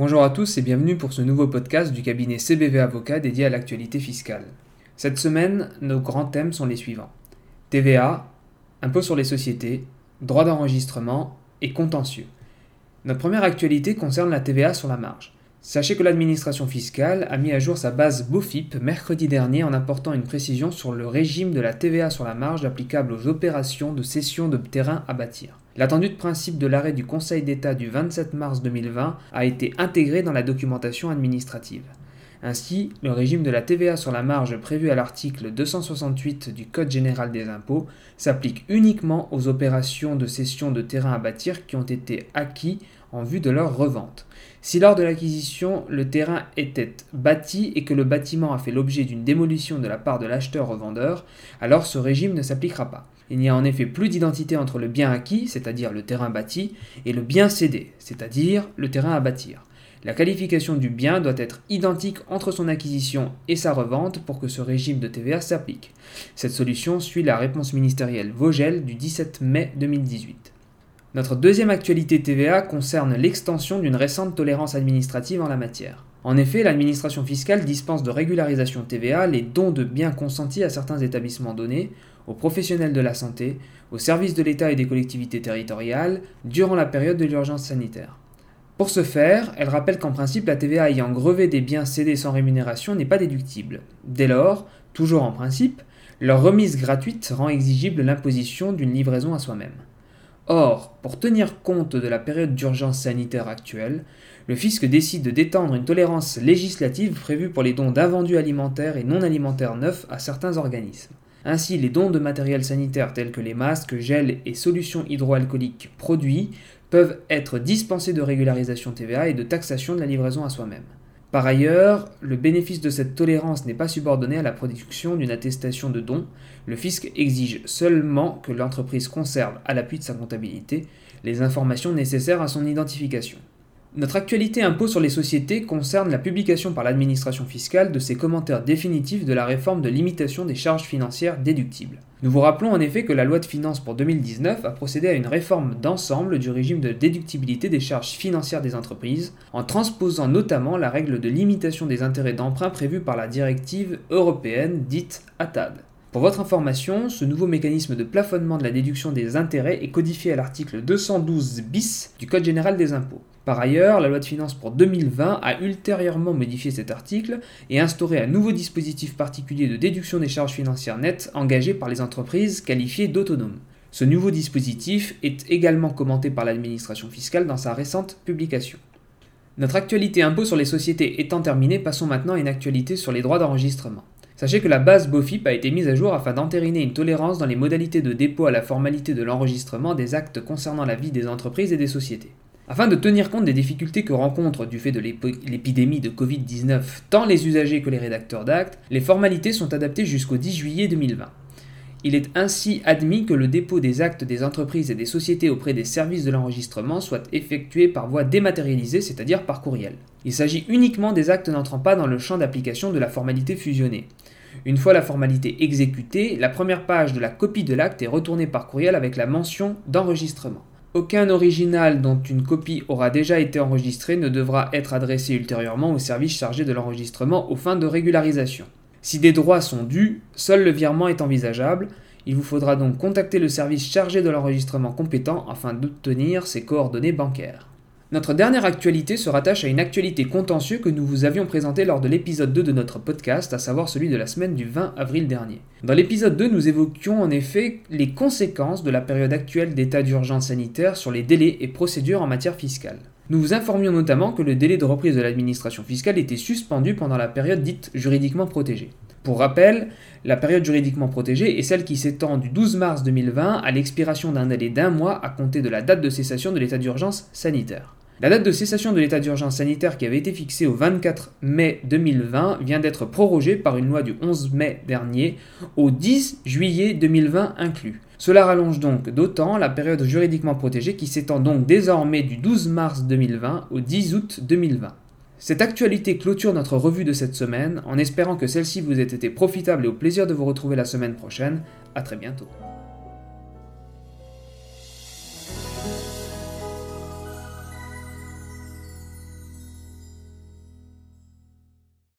Bonjour à tous et bienvenue pour ce nouveau podcast du cabinet CBV Avocat dédié à l'actualité fiscale. Cette semaine, nos grands thèmes sont les suivants. TVA, impôt sur les sociétés, droit d'enregistrement et contentieux. Notre première actualité concerne la TVA sur la marge. Sachez que l'administration fiscale a mis à jour sa base BOFIP mercredi dernier en apportant une précision sur le régime de la TVA sur la marge applicable aux opérations de cession de terrain à bâtir. L'attendu de principe de l'arrêt du Conseil d'État du 27 mars 2020 a été intégré dans la documentation administrative. Ainsi, le régime de la TVA sur la marge prévu à l'article 268 du Code général des impôts s'applique uniquement aux opérations de cession de terrain à bâtir qui ont été acquis en vue de leur revente. Si lors de l'acquisition, le terrain était bâti et que le bâtiment a fait l'objet d'une démolition de la part de l'acheteur-revendeur, alors ce régime ne s'appliquera pas. Il n'y a en effet plus d'identité entre le bien acquis, c'est-à-dire le terrain bâti, et le bien cédé, c'est-à-dire le terrain à bâtir. La qualification du bien doit être identique entre son acquisition et sa revente pour que ce régime de TVA s'applique. Cette solution suit la réponse ministérielle Vogel du 17 mai 2018. Notre deuxième actualité TVA concerne l'extension d'une récente tolérance administrative en la matière. En effet, l'administration fiscale dispense de régularisation TVA les dons de biens consentis à certains établissements donnés, aux professionnels de la santé, aux services de l'État et des collectivités territoriales, durant la période de l'urgence sanitaire. Pour ce faire, elle rappelle qu'en principe, la TVA ayant grevé des biens cédés sans rémunération n'est pas déductible. Dès lors, toujours en principe, leur remise gratuite rend exigible l'imposition d'une livraison à soi-même. Or, pour tenir compte de la période d'urgence sanitaire actuelle, le fisc décide de d'étendre une tolérance législative prévue pour les dons d'invendus alimentaires et non alimentaires neufs à certains organismes. Ainsi, les dons de matériel sanitaire tels que les masques, gels et solutions hydroalcooliques produits peuvent être dispensés de régularisation TVA et de taxation de la livraison à soi-même. Par ailleurs, le bénéfice de cette tolérance n'est pas subordonné à la production d'une attestation de don. Le fisc exige seulement que l'entreprise conserve, à l'appui de sa comptabilité, les informations nécessaires à son identification. Notre actualité impôt sur les sociétés concerne la publication par l'administration fiscale de ses commentaires définitifs de la réforme de limitation des charges financières déductibles. Nous vous rappelons en effet que la loi de finances pour 2019 a procédé à une réforme d'ensemble du régime de déductibilité des charges financières des entreprises, en transposant notamment la règle de limitation des intérêts d'emprunt prévue par la directive européenne dite ATAD. Pour votre information, ce nouveau mécanisme de plafonnement de la déduction des intérêts est codifié à l'article 212 bis du Code général des impôts. Par ailleurs, la loi de finances pour 2020 a ultérieurement modifié cet article et instauré un nouveau dispositif particulier de déduction des charges financières nettes engagées par les entreprises qualifiées d'autonomes. Ce nouveau dispositif est également commenté par l'administration fiscale dans sa récente publication. Notre actualité impôt sur les sociétés étant terminée, passons maintenant à une actualité sur les droits d'enregistrement. Sachez que la base BOFIP a été mise à jour afin d'entériner une tolérance dans les modalités de dépôt à la formalité de l'enregistrement des actes concernant la vie des entreprises et des sociétés. Afin de tenir compte des difficultés que rencontrent du fait de l'épidémie de Covid-19 tant les usagers que les rédacteurs d'actes, les formalités sont adaptées jusqu'au 10 juillet 2020. Il est ainsi admis que le dépôt des actes des entreprises et des sociétés auprès des services de l'enregistrement soit effectué par voie dématérialisée, c'est-à-dire par courriel. Il s'agit uniquement des actes n'entrant pas dans le champ d'application de la formalité fusionnée. Une fois la formalité exécutée, la première page de la copie de l'acte est retournée par courriel avec la mention d'enregistrement. Aucun original dont une copie aura déjà été enregistrée ne devra être adressé ultérieurement au service chargé de l'enregistrement aux fins de régularisation. Si des droits sont dus, seul le virement est envisageable. Il vous faudra donc contacter le service chargé de l'enregistrement compétent afin d'obtenir ses coordonnées bancaires. Notre dernière actualité se rattache à une actualité contentieuse que nous vous avions présentée lors de l'épisode 2 de notre podcast, à savoir celui de la semaine du 20 avril dernier. Dans l'épisode 2, nous évoquions en effet les conséquences de la période actuelle d'état d'urgence sanitaire sur les délais et procédures en matière fiscale. Nous vous informions notamment que le délai de reprise de l'administration fiscale était suspendu pendant la période dite juridiquement protégée. Pour rappel, la période juridiquement protégée est celle qui s'étend du 12 mars 2020 à l'expiration d'un délai d'un mois à compter de la date de cessation de l'état d'urgence sanitaire. La date de cessation de l'état d'urgence sanitaire qui avait été fixée au 24 mai 2020 vient d'être prorogée par une loi du 11 mai dernier au 10 juillet 2020 inclus. Cela rallonge donc d'autant la période juridiquement protégée qui s'étend donc désormais du 12 mars 2020 au 10 août 2020. Cette actualité clôture notre revue de cette semaine en espérant que celle-ci vous ait été profitable et au plaisir de vous retrouver la semaine prochaine. A très bientôt.